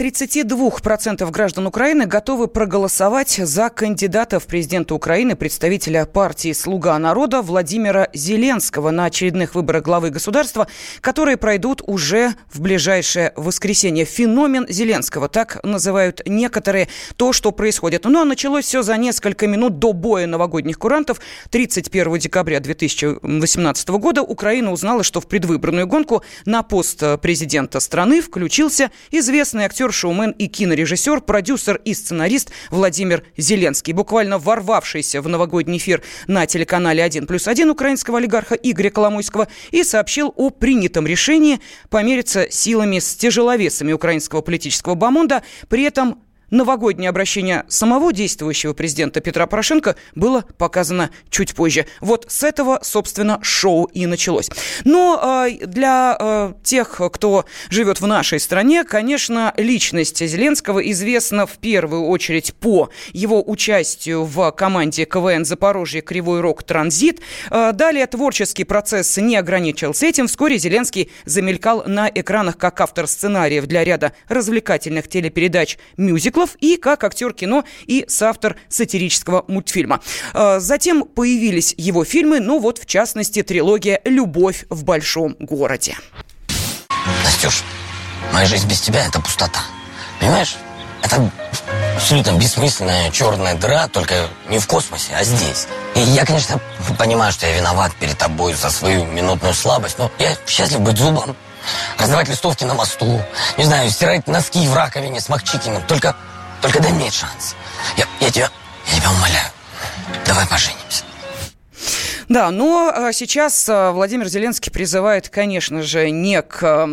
32% граждан Украины готовы проголосовать за кандидата в президенты Украины, представителя партии «Слуга народа» Владимира Зеленского на очередных выборах главы государства, которые пройдут уже в ближайшее воскресенье. Феномен Зеленского, так называют некоторые то, что происходит. Но началось все за несколько минут до боя новогодних курантов. 31 декабря 2018 года Украина узнала, что в предвыборную гонку на пост президента страны включился известный актер, шоумен и кинорежиссер, продюсер и сценарист Владимир Зеленский. Буквально ворвавшийся в новогодний эфир на телеканале «1 плюс 1» украинского олигарха Игоря Коломойского и сообщил о принятом решении помериться силами с тяжеловесами украинского политического бомонда. При этом новогоднее обращение самого действующего президента Петра Порошенко было показано чуть позже. Вот с этого, собственно, шоу и началось. Но э, для э, тех, кто живет в нашей стране, конечно, личность Зеленского известна в первую очередь по его участию в команде КВН «Запорожье. Кривой Рог. Транзит». Э, далее творческий процесс не ограничился этим. Вскоре Зеленский замелькал на экранах как автор сценариев для ряда развлекательных телепередач «Мюзикл», циклов и как актер кино и соавтор сатирического мультфильма. А, затем появились его фильмы, ну вот в частности трилогия «Любовь в большом городе». Настюш, моя жизнь без тебя – это пустота. Понимаешь? Это абсолютно бессмысленная черная дыра, только не в космосе, а здесь. И я, конечно, понимаю, что я виноват перед тобой за свою минутную слабость, но я счастлив быть зубом, раздавать листовки на мосту, не знаю, стирать носки в раковине с Макчикиным. Только только дай мне шанс. Я, я тебя, я тебя умоляю. Давай поженимся. Да, но а, сейчас а, Владимир Зеленский призывает, конечно же, не к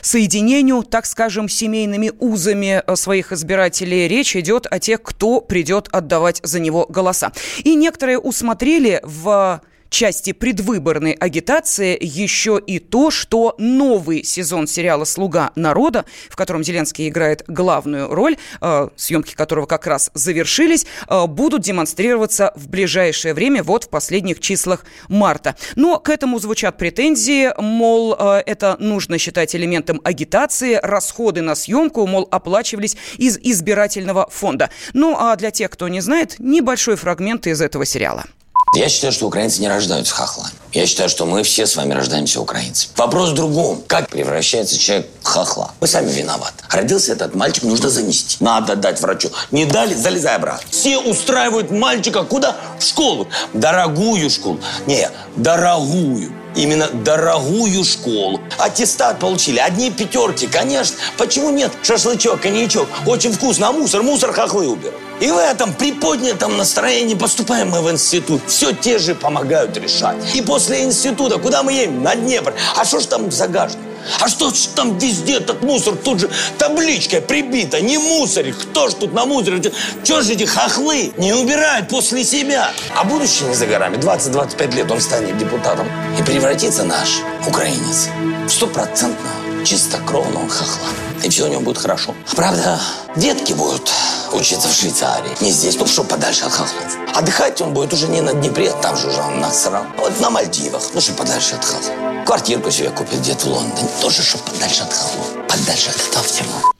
соединению, так скажем, семейными узами а, своих избирателей. Речь идет о тех, кто придет отдавать за него голоса. И некоторые усмотрели в части предвыборной агитации еще и то, что новый сезон сериала «Слуга народа», в котором Зеленский играет главную роль, э, съемки которого как раз завершились, э, будут демонстрироваться в ближайшее время, вот в последних числах марта. Но к этому звучат претензии, мол, э, это нужно считать элементом агитации, расходы на съемку, мол, оплачивались из избирательного фонда. Ну а для тех, кто не знает, небольшой фрагмент из этого сериала. Я считаю, что украинцы не рождаются хохлами. Я считаю, что мы все с вами рождаемся украинцами. Вопрос в другом. Как превращается человек в хохла? Мы сами виноваты. Родился этот мальчик, нужно занести. Надо дать врачу. Не дали, залезай обратно. Все устраивают мальчика куда? В школу. Дорогую школу. Не, дорогую именно дорогую школу. Аттестат получили, одни пятерки, конечно. Почему нет? Шашлычок, коньячок, очень вкусно, а мусор, мусор хохлы уберут. И в этом приподнятом настроении поступаем мы в институт. Все те же помогают решать. И после института, куда мы едем? На Днепр. А что ж там загажено? А что ж там везде этот мусор тут же табличкой прибита? Не мусорить. Кто ж тут на мусоре? Чего же эти хохлы не убирают после себя? А будущее не за горами. 20-25 лет он станет депутатом. И превратится наш украинец в стопроцентного чистокровного хохла. И все у него будет хорошо. Правда, детки будут учиться в Швейцарии. Не здесь, ну что подальше от хохлов. Отдыхать он будет уже не на Днепре, там же уже он насрал. Вот на Мальдивах, ну что подальше от хохлов. Квартирку себе купит где-то в Лондоне. Тоже, что подальше от хохлов. Подальше от этого всего.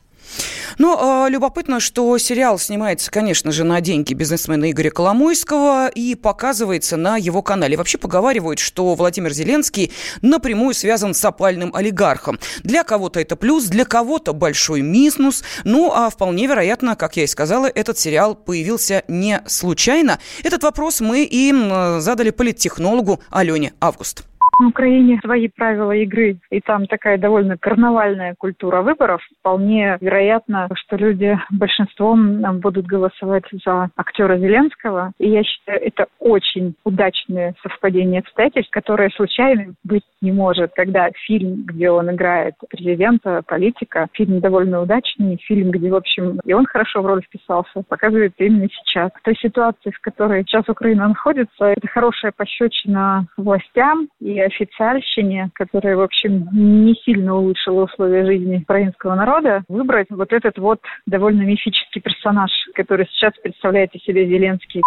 Но э, любопытно, что сериал снимается, конечно же, на деньги бизнесмена Игоря Коломойского и показывается на его канале. Вообще поговаривают, что Владимир Зеленский напрямую связан с опальным олигархом. Для кого-то это плюс, для кого-то большой минус. Ну, а вполне вероятно, как я и сказала, этот сериал появился не случайно. Этот вопрос мы и задали политтехнологу Алене Август. В Украине свои правила игры, и там такая довольно карнавальная культура выборов. Вполне вероятно, что люди большинством будут голосовать за актера Зеленского. И я считаю, это очень удачное совпадение обстоятельств, которое случайно быть не может. Когда фильм, где он играет президента, политика, фильм довольно удачный, фильм, где, в общем, и он хорошо в роль вписался, показывает именно сейчас. В той ситуации, в которой сейчас Украина находится, это хорошая пощечина властям и официальщине, которая, в общем, не сильно улучшила условия жизни украинского народа, выбрать вот этот вот довольно мифический персонаж, который сейчас представляет из себя Зеленский.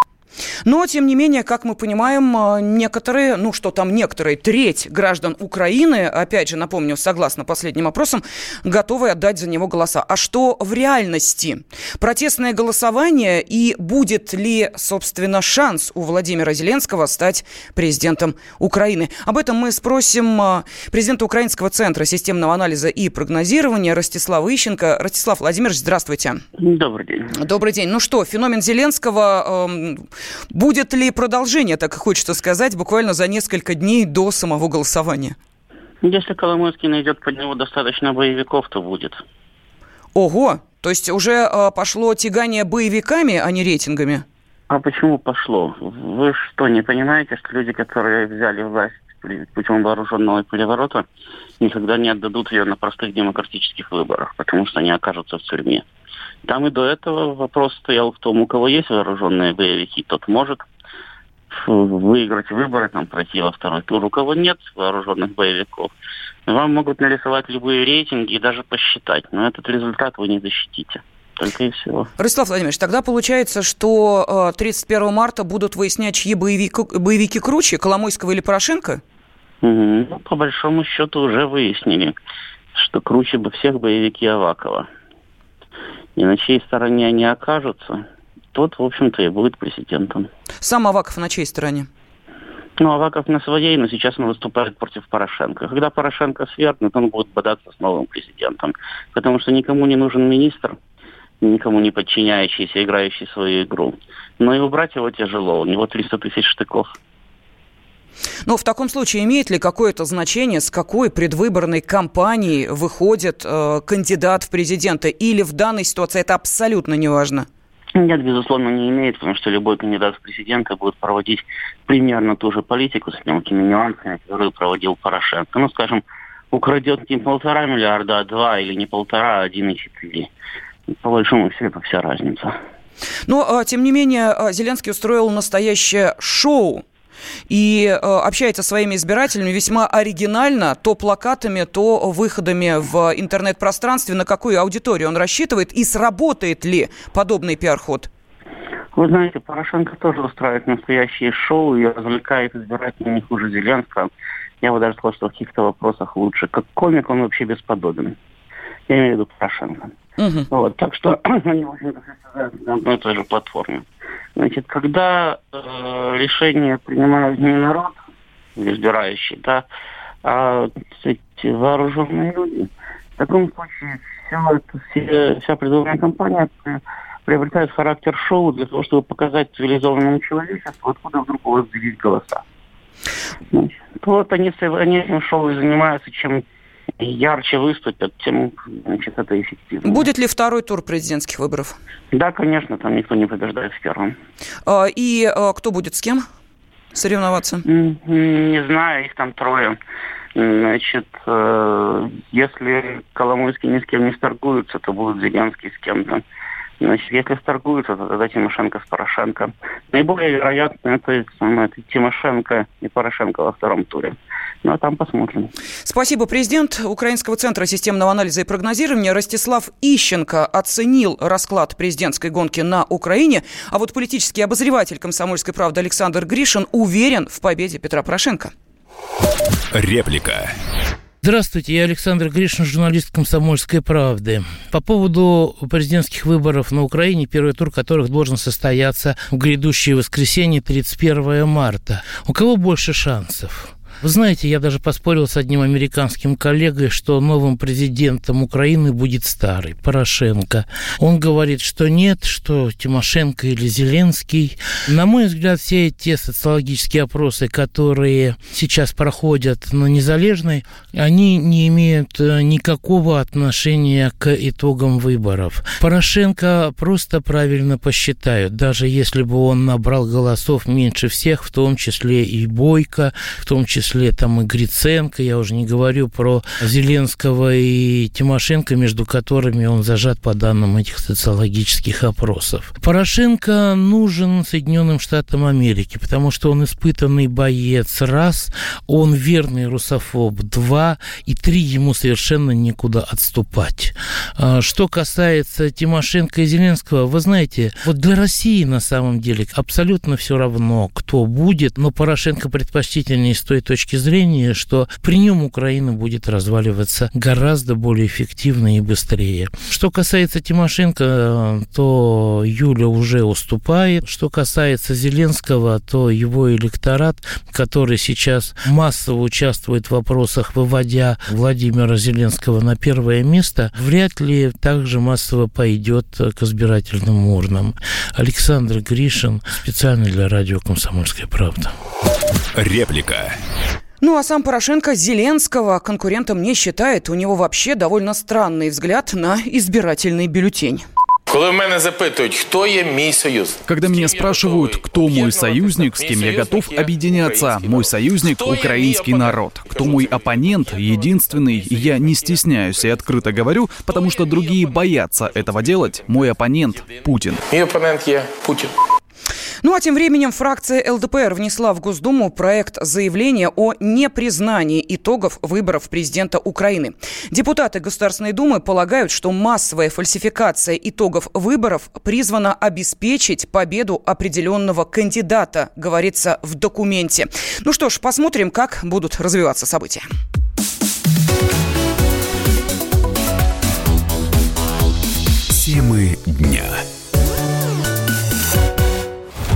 Но, тем не менее, как мы понимаем, э, некоторые, ну что там некоторые, треть граждан Украины, опять же, напомню, согласно последним опросам, готовы отдать за него голоса. А что в реальности? Протестное голосование и будет ли, собственно, шанс у Владимира Зеленского стать президентом Украины? Об этом мы спросим э, президента Украинского центра системного анализа и прогнозирования Ростислава Ищенко. Ростислав Владимирович, здравствуйте. Добрый день. Добрый день. Ну что, феномен Зеленского э, Будет ли продолжение, так хочется сказать, буквально за несколько дней до самого голосования? Если Коломойский найдет под него достаточно боевиков, то будет. Ого! То есть уже э, пошло тягание боевиками, а не рейтингами? А почему пошло? Вы что, не понимаете, что люди, которые взяли власть путем вооруженного переворота, никогда не отдадут ее на простых демократических выборах, потому что они окажутся в тюрьме. Там и до этого вопрос стоял в том, у кого есть вооруженные боевики, тот может выиграть выборы, там, пройти во второй тур. У кого нет вооруженных боевиков, вам могут нарисовать любые рейтинги и даже посчитать, но этот результат вы не защитите. Только и всего. Ростислав Владимирович, тогда получается, что 31 э, марта будут выяснять, чьи боевики, боевики круче, Коломойского или Порошенко? Угу. Ну, по большому счету уже выяснили, что круче бы всех боевики Авакова и на чьей стороне они окажутся, тот, в общем-то, и будет президентом. Сам Аваков на чьей стороне? Ну, Аваков на своей, но сейчас он выступает против Порошенко. Когда Порошенко свергнет, он будет бодаться с новым президентом. Потому что никому не нужен министр, никому не подчиняющийся, играющий свою игру. Но и убрать его тяжело. У него 300 тысяч штыков. Но в таком случае имеет ли какое-то значение, с какой предвыборной кампании выходит э, кандидат в президенты? Или в данной ситуации это абсолютно не важно? Нет, безусловно, не имеет, потому что любой кандидат в президенты будет проводить примерно ту же политику с мелкими нюансами, которую проводил Порошенко. Ну, скажем, украдет не полтора миллиарда, а два, или не полтора, а один и четыре. По большому счету вся разница. Но, а, тем не менее, а, Зеленский устроил настоящее шоу и э, общается со своими избирателями весьма оригинально, то плакатами, то выходами в интернет-пространстве, на какую аудиторию он рассчитывает и сработает ли подобный пиар-ход? Вы знаете, Порошенко тоже устраивает настоящие шоу и развлекает избирателей не хуже Зеленского. Я бы даже сказал, что в каких-то вопросах лучше. Как комик он вообще бесподобен. Я имею в виду Порошенко. Угу. Вот, так что они, в общем-то, на одной той же платформе. Значит, когда э, решение принимает не народ, избирающий, да, а эти вооруженные люди, в таком случае все это, все, вся предвыборная кампания приобретает характер шоу для того, чтобы показать цивилизованному человечеству, откуда вдруг у вас взялись голоса. Значит, вот они, они этим шоу и занимаются, чем ярче выступят, тем значит, это эффективно. Будет ли второй тур президентских выборов? Да, конечно, там никто не побеждает в первом. А, и а, кто будет с кем соревноваться? Не знаю, их там трое. Значит, э, если Коломойский ни с кем не сторгуются, то будут Зеленский с кем-то. Значит, если сторгуются, то тогда Тимошенко с Порошенко. Наиболее вероятно, это, это Тимошенко и Порошенко во втором туре. Ну, а там посмотрим. Спасибо. Президент Украинского центра системного анализа и прогнозирования Ростислав Ищенко оценил расклад президентской гонки на Украине, а вот политический обозреватель «Комсомольской правды» Александр Гришин уверен в победе Петра Порошенко. Реплика. Здравствуйте, я Александр Гришин, журналист «Комсомольской правды». По поводу президентских выборов на Украине, первый тур которых должен состояться в грядущее воскресенье 31 марта. У кого больше шансов? Вы знаете, я даже поспорил с одним американским коллегой, что новым президентом Украины будет старый, Порошенко. Он говорит, что нет, что Тимошенко или Зеленский. На мой взгляд, все те социологические опросы, которые сейчас проходят на Незалежной, они не имеют э, никакого отношения к итогам выборов. Порошенко просто правильно посчитают, даже если бы он набрал голосов меньше всех, в том числе и Бойко, в том числе числе там и Гриценко, я уже не говорю про Зеленского и Тимошенко, между которыми он зажат по данным этих социологических опросов. Порошенко нужен Соединенным Штатам Америки, потому что он испытанный боец, раз, он верный русофоб, два, и три, ему совершенно некуда отступать. А, что касается Тимошенко и Зеленского, вы знаете, вот для России на самом деле абсолютно все равно, кто будет, но Порошенко предпочтительнее с той точки зрения, что при нем Украина будет разваливаться гораздо более эффективно и быстрее. Что касается Тимошенко, то Юля уже уступает. Что касается Зеленского, то его электорат, который сейчас массово участвует в вопросах, выводя Владимира Зеленского на первое место, вряд ли также массово пойдет к избирательным урнам. Александр Гришин специально для радио «Комсомольская правда». Реплика. Ну а сам Порошенко Зеленского конкурентом не считает. У него вообще довольно странный взгляд на избирательный бюллетень. Коли мене запитують, хто є мій союз, Когда меня спрашивают, кто мой союзник, с кем я готов объединяться, мой союзник – украинский народ. Кто мой оппонент, единственный, я не стесняюсь и открыто говорю, потому что другие боятся этого делать. Мой оппонент – Путин. мій опонент є Путін. Ну а тем временем фракция ЛДПР внесла в Госдуму проект заявления о непризнании итогов выборов президента Украины. Депутаты Государственной Думы полагают, что массовая фальсификация итогов выборов призвана обеспечить победу определенного кандидата, говорится в документе. Ну что ж, посмотрим, как будут развиваться события. Темы